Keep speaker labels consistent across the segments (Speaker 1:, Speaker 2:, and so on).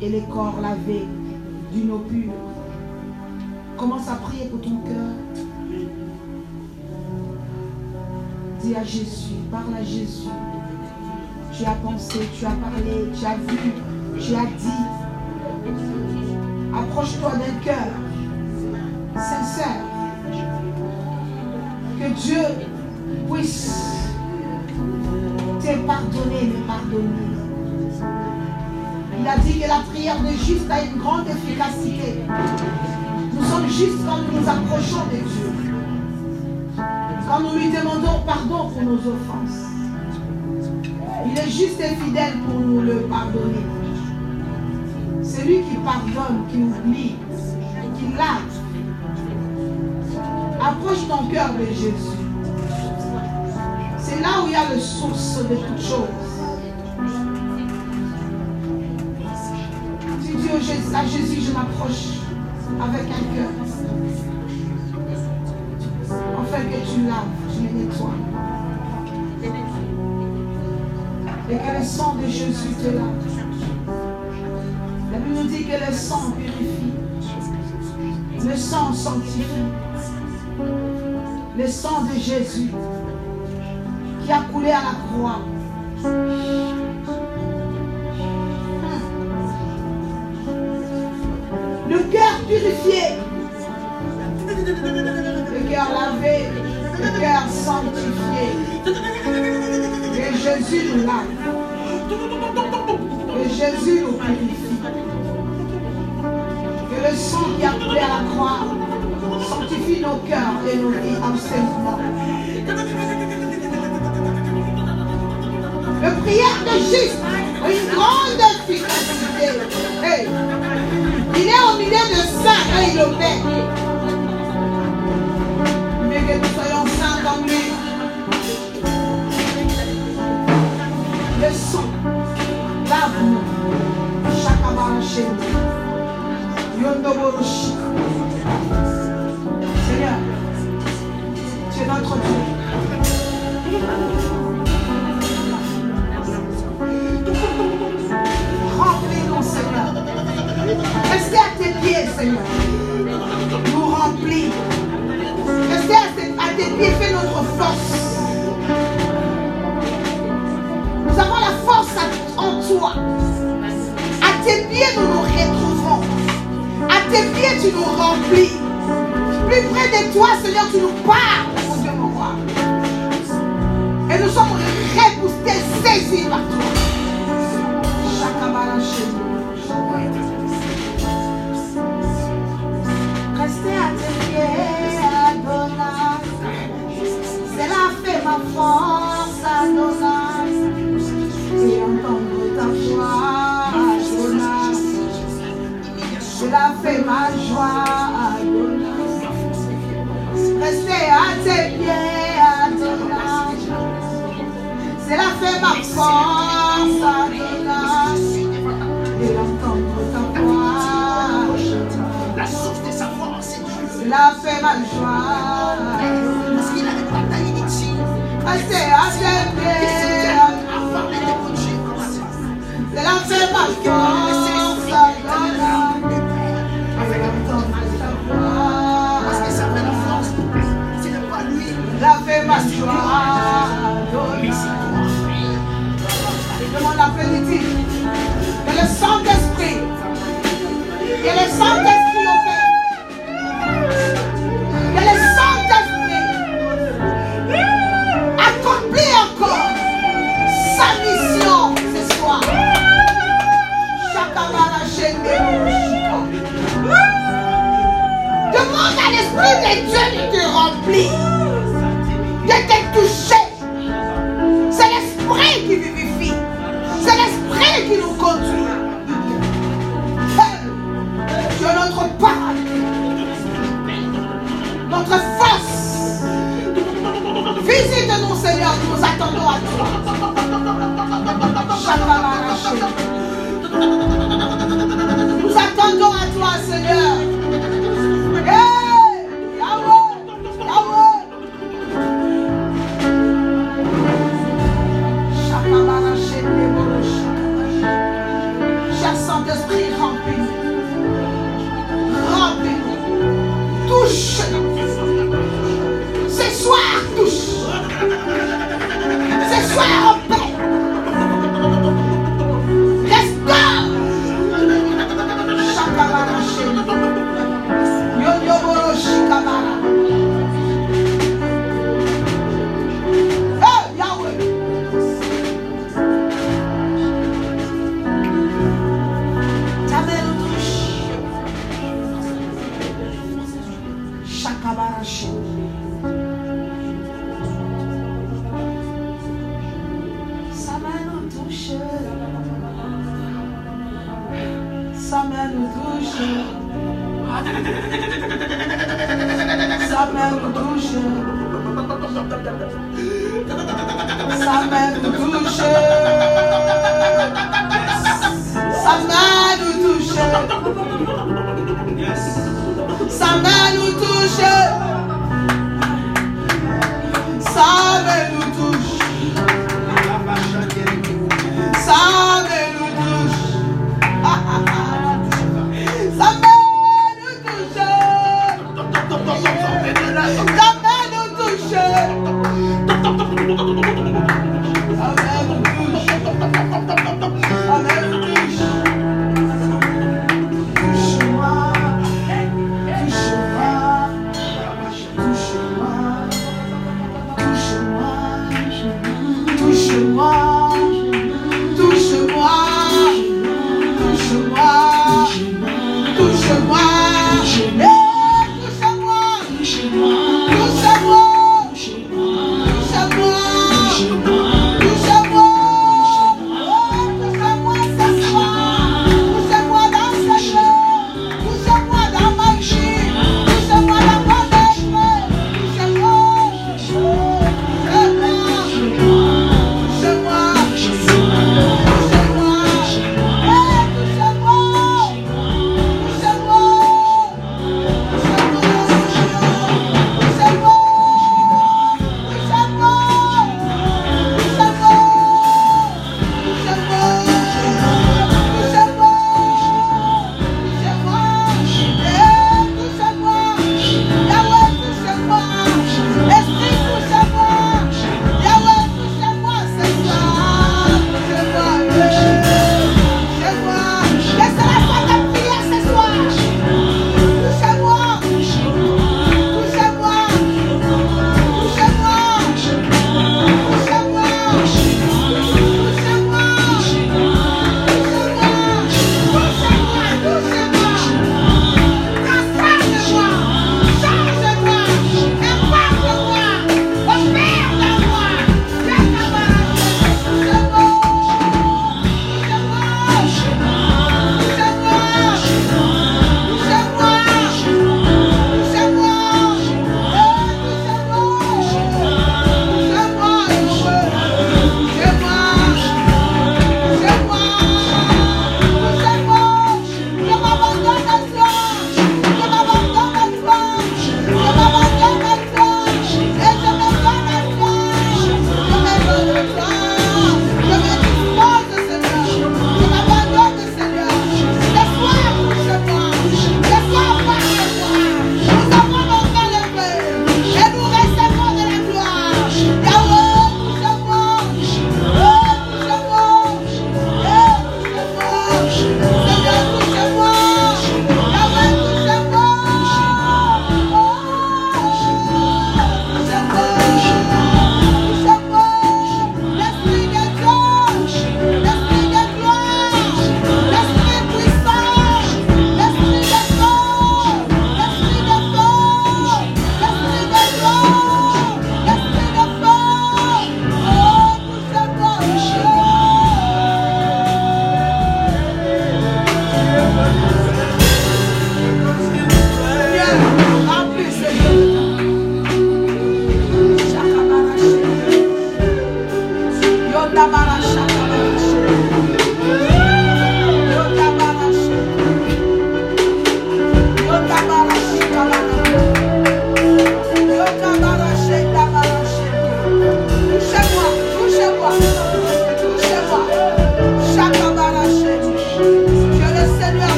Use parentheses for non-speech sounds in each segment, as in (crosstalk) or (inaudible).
Speaker 1: et les corps lavés d'une eau pure. Commence à prier pour ton cœur. Dis à Jésus, parle à Jésus. Tu as pensé, tu as parlé, tu as vu, tu as dit. Approche-toi d'un cœur sincère. Que Dieu puisse te pardonner, me pardonner. Il a dit que la prière de juste a une grande efficacité. Nous sommes justes quand nous nous approchons de Dieu. Quand nous lui demandons pardon pour nos offenses. Il est juste et fidèle pour nous le pardonner. C'est lui qui pardonne, qui oublie, qui lave. Approche ton cœur de Jésus. C'est là où il y a le source de toutes choses. À Jésus, je m'approche avec un cœur. Afin que tu laves, tu me nettoies. Et que le sang de Jésus te lave. La Bible nous dit que le sang purifie. Le sang sanctifie. Le sang de Jésus qui a coulé à la croix. Le cœur lavé. Le cœur sanctifié. Que Jésus nous lave. Que Jésus nous purifie. Que le sang qui a coulé à la croix sanctifie nos cœurs et nos vies absolument. Le prière de juste une grande efficacité. Hey. Milieu de ça quand il opère. Mais que nous soyons saints comme lui. Le sang, lave-nous. Chakabara chez nous. Yondoboroshi. Seigneur, tu es notre Dieu. Restez à tes pieds, Seigneur. Nous remplis. Restez à tes, pieds, fais notre force. Nous avons la force en toi. À tes pieds, nous nous retrouvons. À tes pieds, tu nous remplis. Plus près de toi, Seigneur, tu nous parles, mon Dieu, mon roi. Et nous sommes repoussés, saisis par toi. Chez nous. Restez à tes pieds, Adonai. Cela fait ma force, Adonai. Et entendre ta voix,
Speaker 2: La source de sa force, c'est Dieu.
Speaker 1: cela fait ma joie.
Speaker 2: Que
Speaker 1: le Saint-Esprit, que le Saint-Esprit opère. Que le Saint-Esprit accomplit encore sa mission ce soir. Demande à l'Esprit de Dieu de te remplir, de te toucher.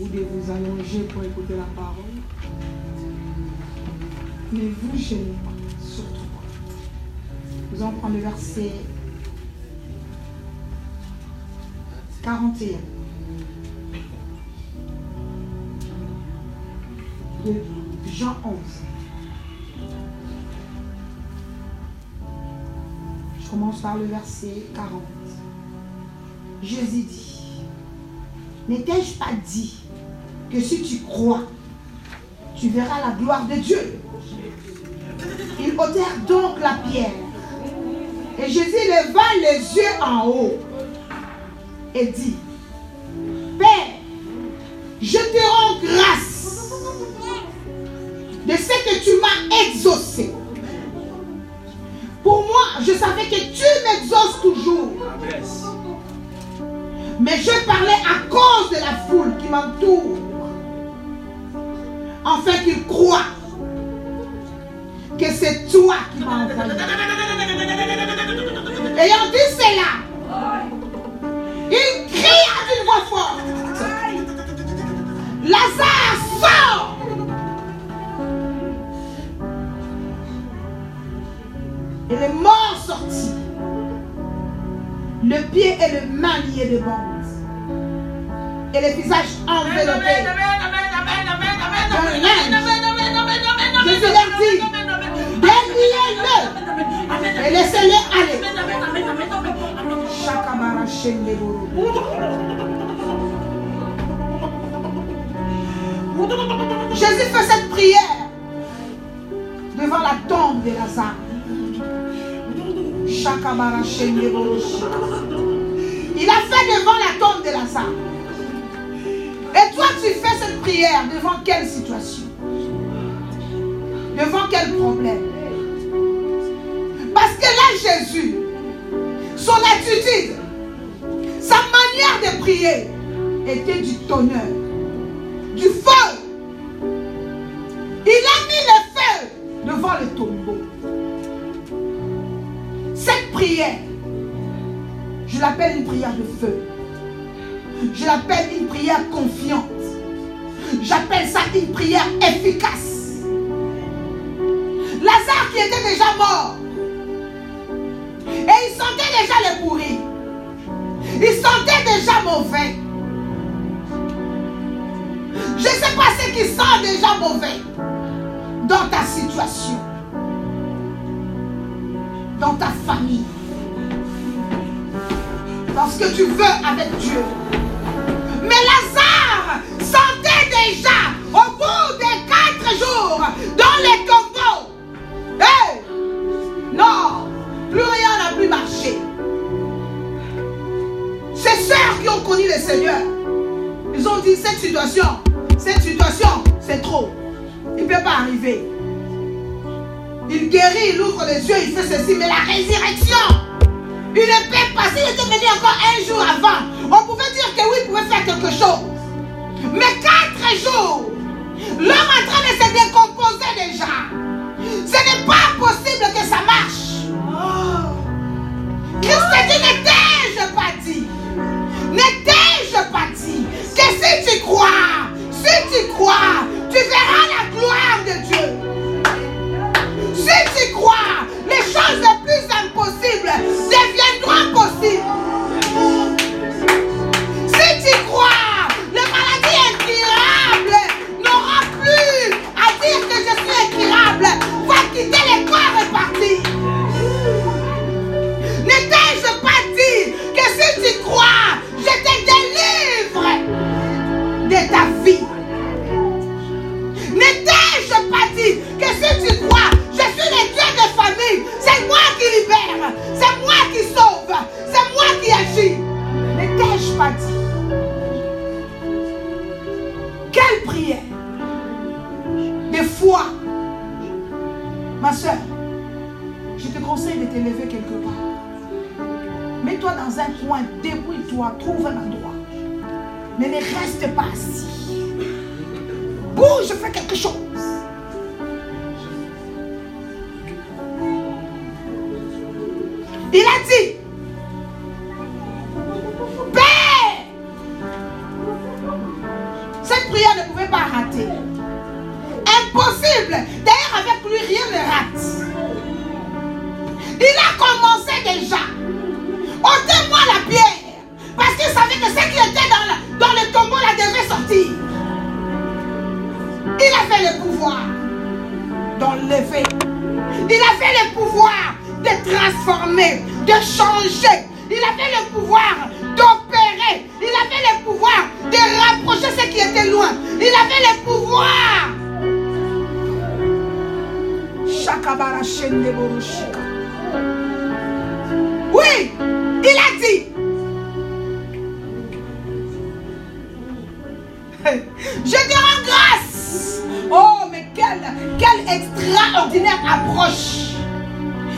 Speaker 1: Ou de vous allonger pour écouter la parole. Ne vous gênez pas, surtout pas. Nous allons prendre le verset 41. De Jean 11. Je commence par le verset 40. Jésus dit, n'ai-je pas dit que si tu crois, tu verras la gloire de Dieu Ils ôtèrent donc la pierre. Et Jésus leva les yeux en haut et dit, Père, je te rends grâce de ce que tu m'as exaucé. Pour moi, je savais que tu m'exauces toujours. Mais je parlais à cause de la foule qui m'entoure. Afin qu'ils croient que c'est toi qui m'as envoyé. Lazare. Shakamara Shendeboro. Il a fait devant la tombe de Lazare. Et toi, tu fais cette prière devant quelle situation? Devant quel problème? Parce que là, Jésus, son attitude, sa manière de prier était du tonnerre, je l'appelle une prière de feu. Je l'appelle une prière confiante. J'appelle ça une prière efficace. Lazare qui était déjà mort. Et il sentait déjà le pourri. Il sentait déjà mauvais. Je ne sais pas ce qui sent déjà mauvais dans ta situation, dans ta famille, dans ce que tu veux avec Dieu. Mais Lazare sentait déjà au bout des quatre jours dans les tombeaux. Hey! Non, plus rien n'a plus marché. Ces sœurs qui ont connu le Seigneur, ils ont dit cette situation, cette situation, c'est trop. Il ne peut pas arriver. Il guérit, il ouvre les yeux, il fait ceci, mais la résurrection, il ne pas. S'il était venu encore un jour avant, on pouvait dire que oui, il pouvait faire quelque chose. Mais quatre jours, l'homme en train de se décomposer déjà. Ce n'est pas possible que ça marche. Oui, il a dit. (laughs) Je te rends grâce. Oh, mais quelle, quelle extraordinaire approche.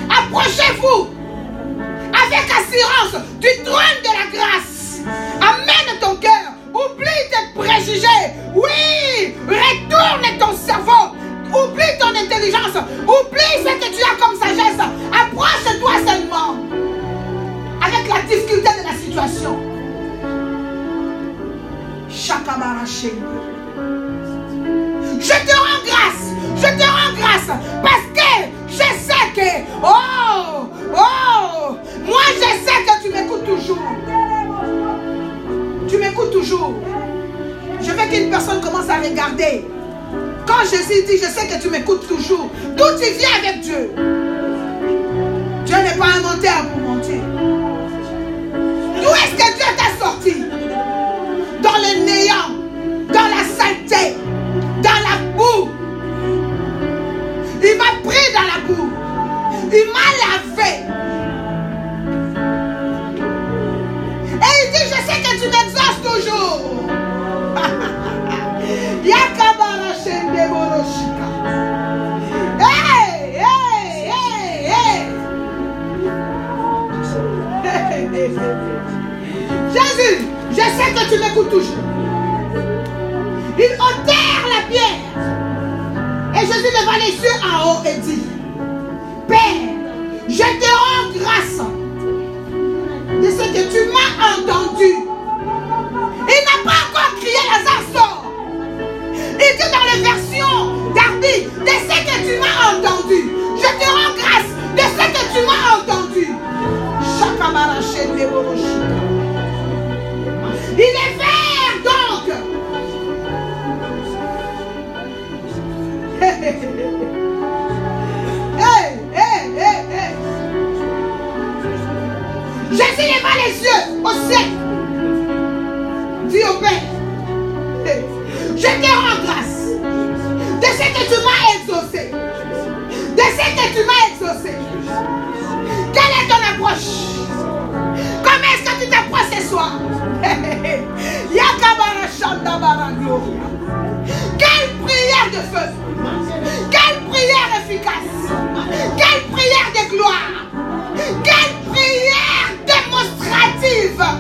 Speaker 1: Approchez-vous avec assurance du trône Shende. Je te rends grâce. Je te rends grâce. Parce que je sais que. Oh! Oh! Moi, je sais que tu m'écoutes toujours. Tu m'écoutes toujours. Je veux qu'une personne commence à regarder. Quand Jésus dit, je sais que tu m'écoutes toujours. D'où tu viens avec Dieu? Dieu n'est pas un menteur pour mentir. D'où est-ce que Dieu t'a sorti? Il m'a lavé. Et il dit, je sais que tu m'exauces toujours. (laughs) Hey, hey, hey, hey. (laughs) Jésus, je sais que tu m'écoutes toujours. Il ôtèrent la pierre. Et Jésus leva les yeux en haut et dit, Il n'a pas encore crié Lazare sort. Il dit dans les versions d'Arby, de ce que tu m'as entendu. Je te rends grâce de ce que tu m'as entendu. Il est vert donc. (laughs) Hey, hey, hey. Jésus leva les yeux je te rends grâce. De ce que tu m'as exaucé. De ce que tu m'as exaucé. Quelle est ton approche? Comment est-ce que tu t'approches ce soir? (laughs) Quelle prière de feu. Quelle prière efficace. Quelle prière de gloire. Quelle prière démonstrative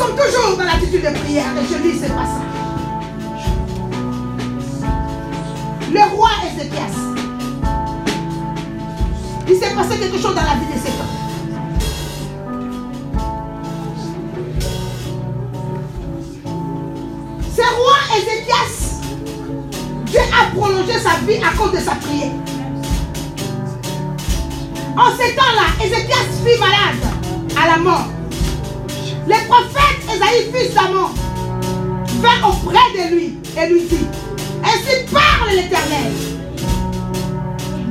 Speaker 1: sommes toujours dans l'attitude de prière et je lis ce passage. Le roi Ézéchias. Il s'est passé quelque chose dans la vie de cet homme. Ce roi Ézéchias, Dieu a prolongé sa vie à cause de sa prière. En ces temps-là, Ézéchias fut malade à la mort. Le prophète Esaïe, fils d'Amon, vint auprès de lui et lui dit Ainsi parle l'Éternel.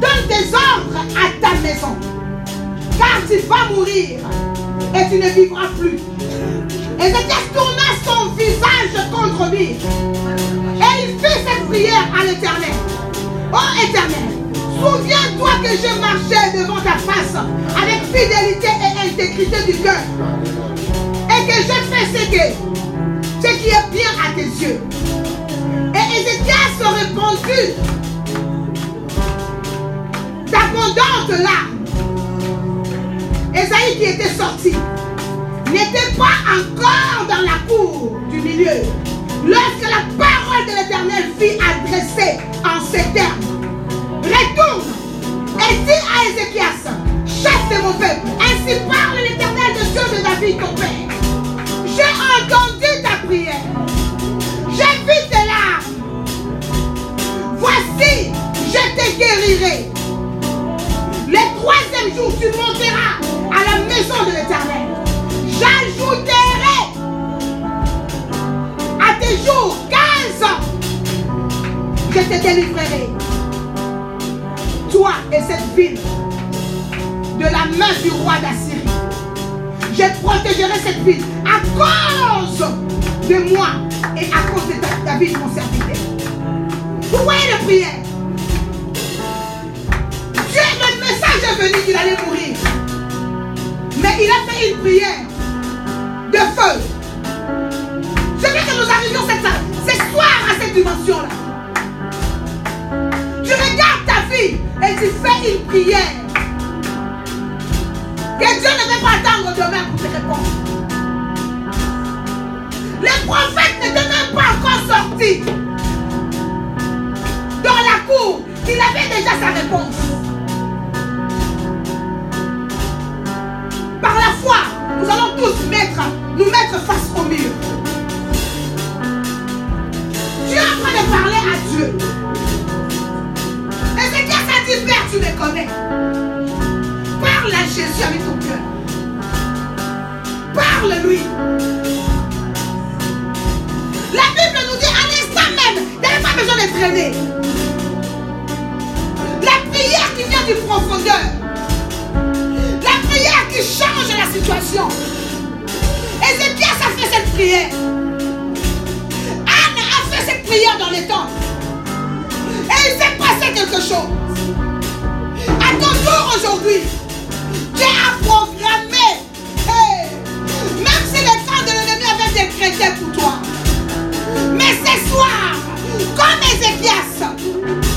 Speaker 1: Donne des ordres à ta maison, car tu vas mourir et tu ne vivras plus. Ézéchias tourna son visage contre lui et il fit cette prière à l'Éternel. Ô Éternel, souviens-toi que je marchais devant ta face avec fidélité et intégrité du cœur fait ce, que, ce qui est bien à tes yeux. Et Ézéchias répondit d'abondantes larmes. Esaïe qui était sorti n'était pas encore dans la cour du milieu lorsque la parole de l'Éternel fut adressée en ces termes. Retourne et dis à Ézéchias, chasse de mon peuple. Ainsi parle l'Éternel de Dieu de David, ton père. J'ai entendu ta prière. J'ai vu tes larmes. Voici, je te guérirai. Le troisième jour, tu monteras à la maison de l'Éternel. J'ajouterai à tes jours 15 ans. Je te délivrerai. Toi et cette ville de la main du roi d'Assyrie. Je protégerai cette ville à cause de moi et à cause de ta- David, mon serviteur. Vous voyez les prières. Dieu, le message est venu qu'il allait mourir. Mais il a fait une prière de feu. Je veux que nous arrivions cette, ce soir à cette dimension-là. Tu regardes ta vie et tu fais une prière. Que Dieu ne veut pas attendre demain pour te répondre. Les prophètes n'étaient même pas encore sortis dans la cour. Il avait déjà sa réponse. Par la foi, nous allons tous mettre, nous mettre face au mur. Tu es en train de parler à Dieu. Et c'est bien ça dit, Père, tu me connais. Parle à Jésus avec ton cœur. Parle-lui. La Bible nous dit à l'instant même, il n'y pas besoin de traîner. La prière qui vient du profondeur. La prière qui change la situation. Ézéchias a fait cette prière. Anne a fait cette prière dans les temps. Et il s'est passé quelque chose. À ton tour aujourd'hui, décrété pour toi. Mais ce soir, comme Ézéchias,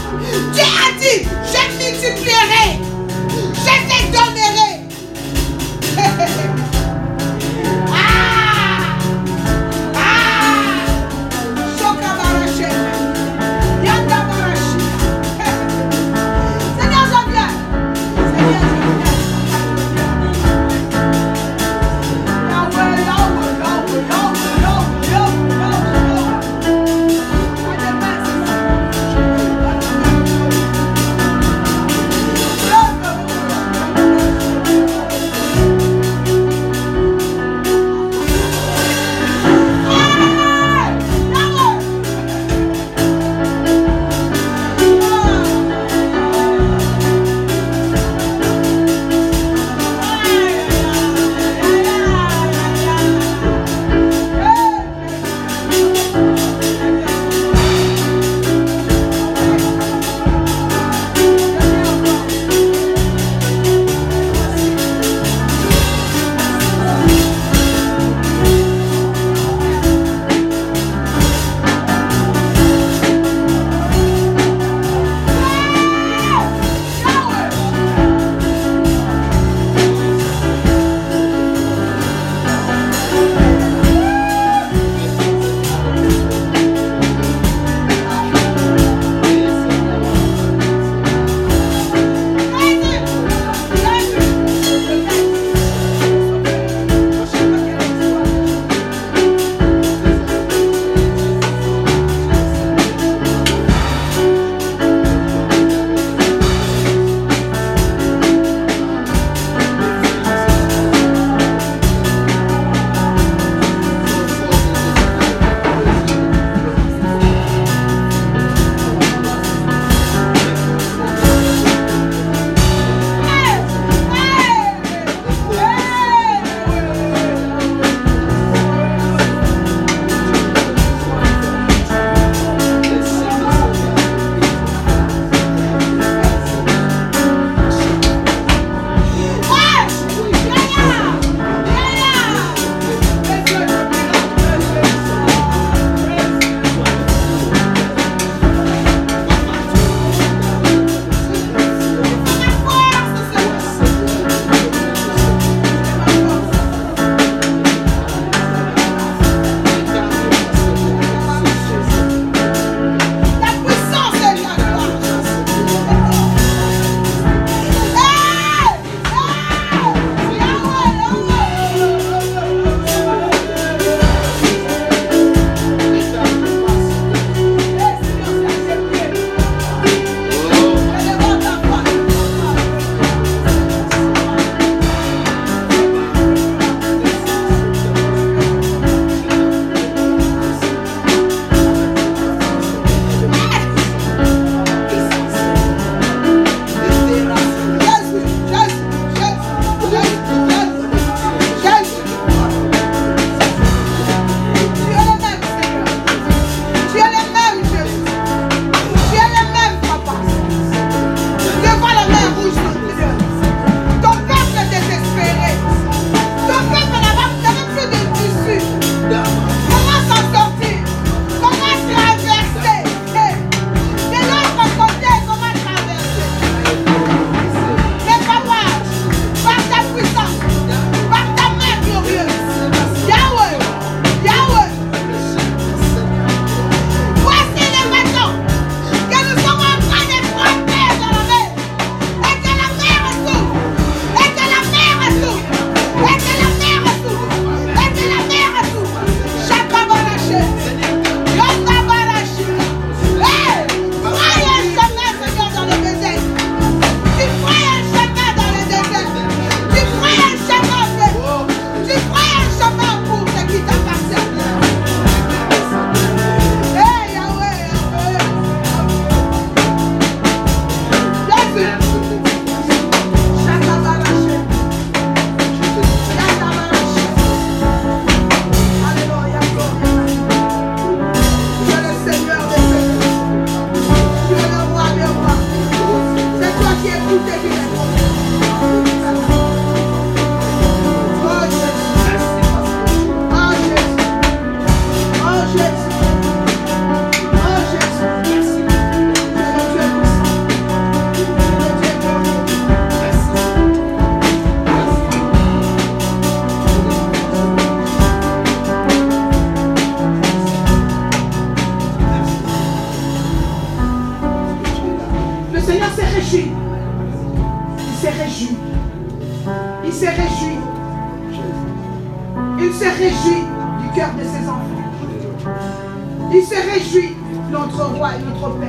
Speaker 1: notre roi et notre Père.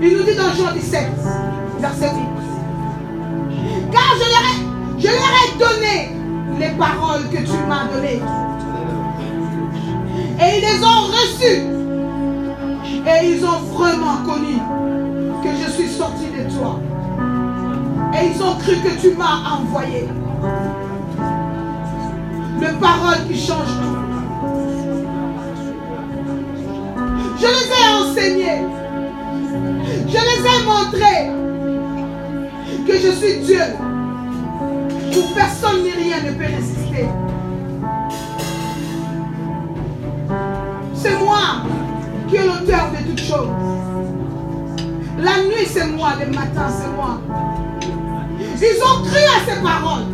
Speaker 1: Il nous dit dans Jean 17, verset 8. Car je leur ai, je donné les paroles que tu m'as données. Et ils les ont reçues. Et ils ont vraiment connu que je suis sorti de toi. Et ils ont cru que tu m'as envoyé. Le parole qui change tout. Je les ai enseignés. Je les ai montrés que je suis Dieu. Où personne ni rien ne peut résister. C'est moi qui est l'auteur de toutes choses. La nuit, c'est moi. Le matin, c'est moi. Ils ont cru à ces paroles.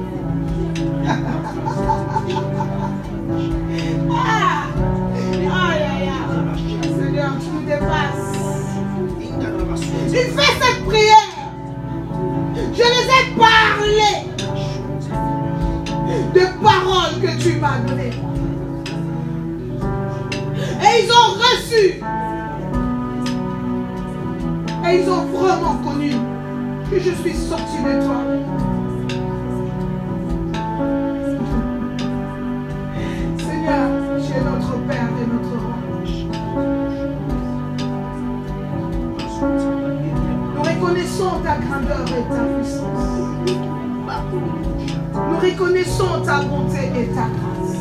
Speaker 1: (laughs) ah. Seigneur, tu fait cette prière. Je les ai parlé de paroles que tu m'as données. Et ils ont reçu. Et ils ont vraiment connu que je suis sorti de toi. Seigneur, tu es notre Père et notre Nous reconnaissons ta grandeur et ta puissance. Nous reconnaissons ta bonté et ta grâce.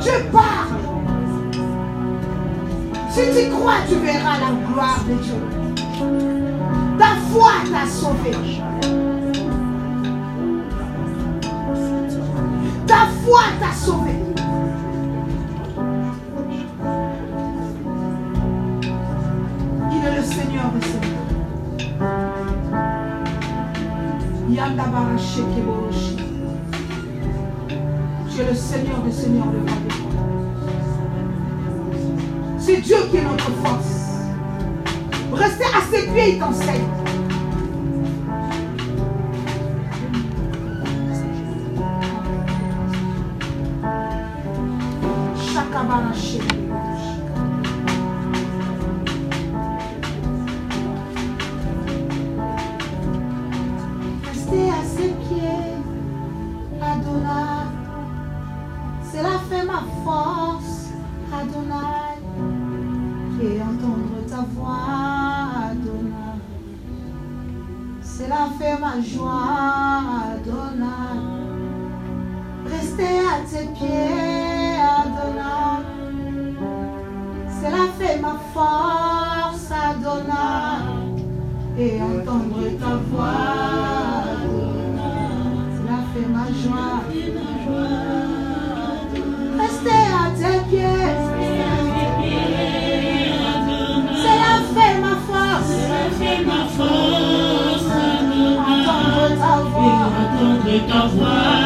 Speaker 1: Je parle. Si tu crois, tu verras la gloire de Dieu. Ta foi t'a sauvé. Ta foi t'a sauvé. Il est le Seigneur des Seigneurs. Tu es le Seigneur des Seigneurs, rois. C'est Dieu qui est notre force. Rester à ses pieds, il t'enseigne. Ta voix,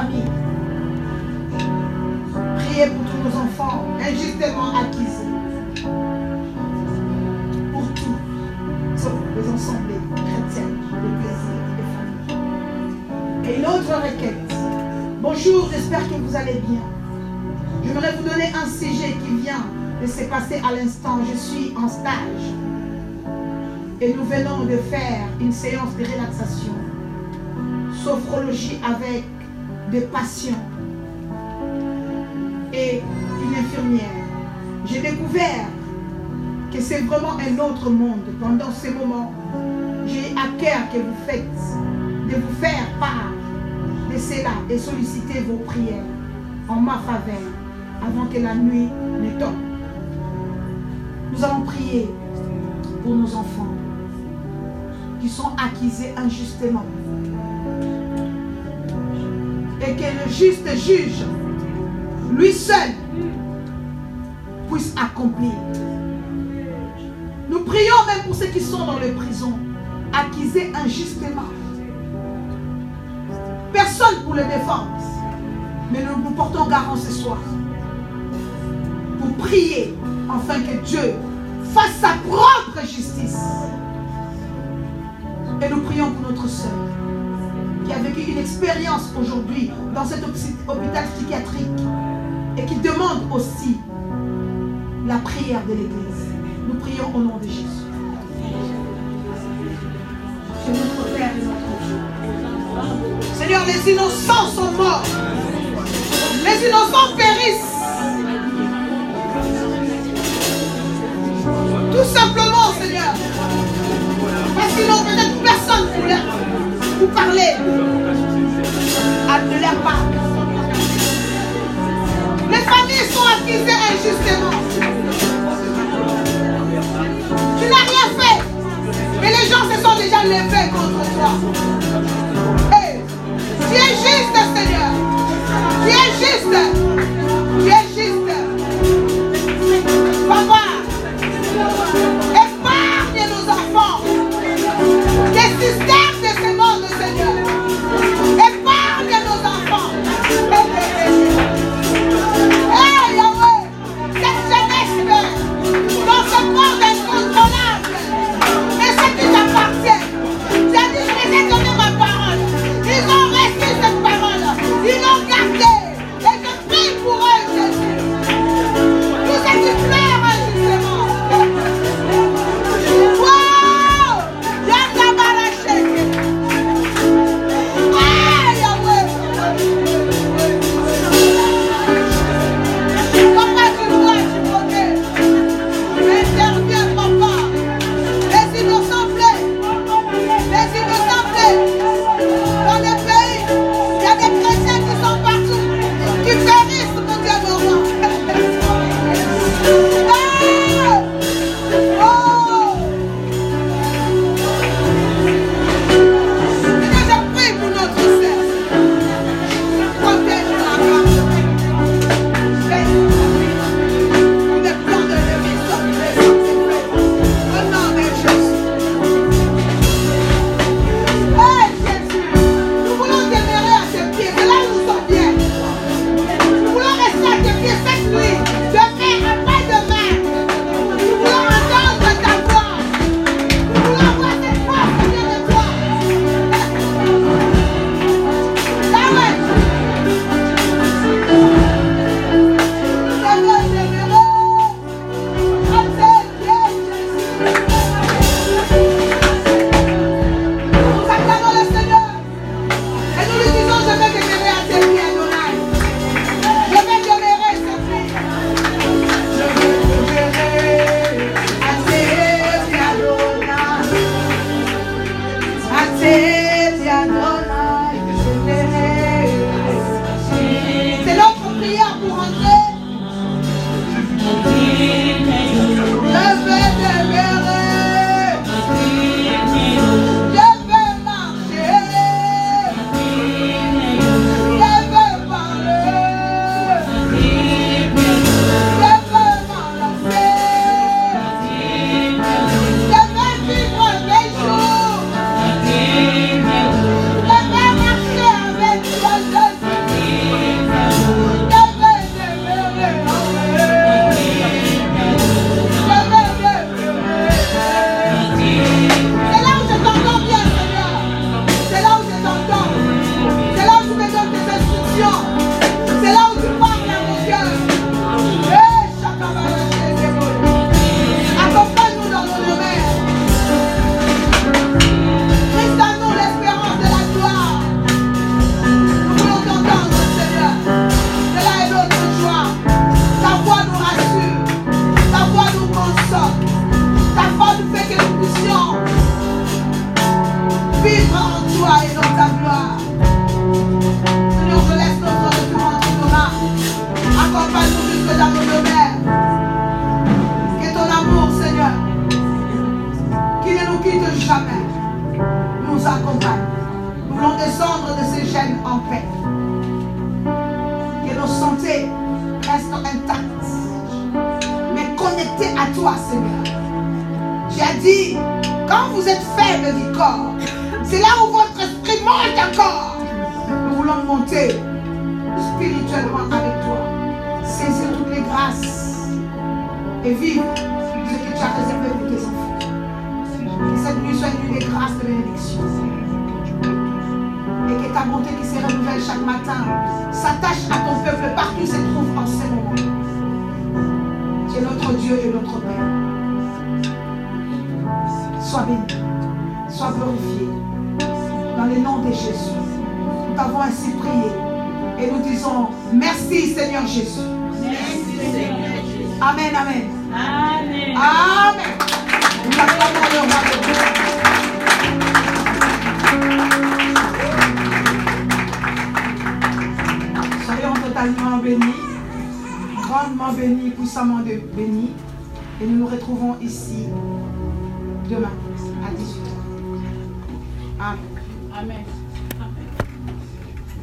Speaker 1: famille. Priez pour tous nos enfants injustement acquisés, pour toutes les assemblées chrétiennes de plaisir et famille. Et une autre requête. Bonjour, j'espère que vous allez bien. J'aimerais vous donner un sujet qui vient de se passer à l'instant. Je suis en stage et nous venons de faire une séance de relaxation, sophrologie avec des patients et une infirmière. J'ai découvert que c'est vraiment un autre monde. Pendant ces moments, j'ai à cœur que vous faites, de vous faire part de cela et solliciter vos prières en ma faveur avant que la nuit ne tombe. Nous allons prier pour nos enfants qui sont acquisés injustement. Et que le juste juge, lui seul, puisse accomplir. Nous prions même pour ceux qui sont dans les prisons, acquisés injustement. Personne pour le défendre. Mais nous nous portons garant ce soir pour prier afin que Dieu fasse sa propre justice. Et nous prions pour notre sœur qui a vécu une expérience aujourd'hui dans cet hôpi- hôpital psychiatrique et qui demande aussi la prière de l'Église. Nous prions au nom de Jésus. Notre Père notre Dieu. Seigneur, les innocents sont morts. Les innocents périssent. Tout simplement, Seigneur. Parce qu'ils n'ont peut-être personne pour, leur, parler leur. Les familles sont accusées injustement. Tu n'as rien fait. Mais les gens se sont déjà levés contre toi. Hey, tu es juste, Seigneur. Tu es juste.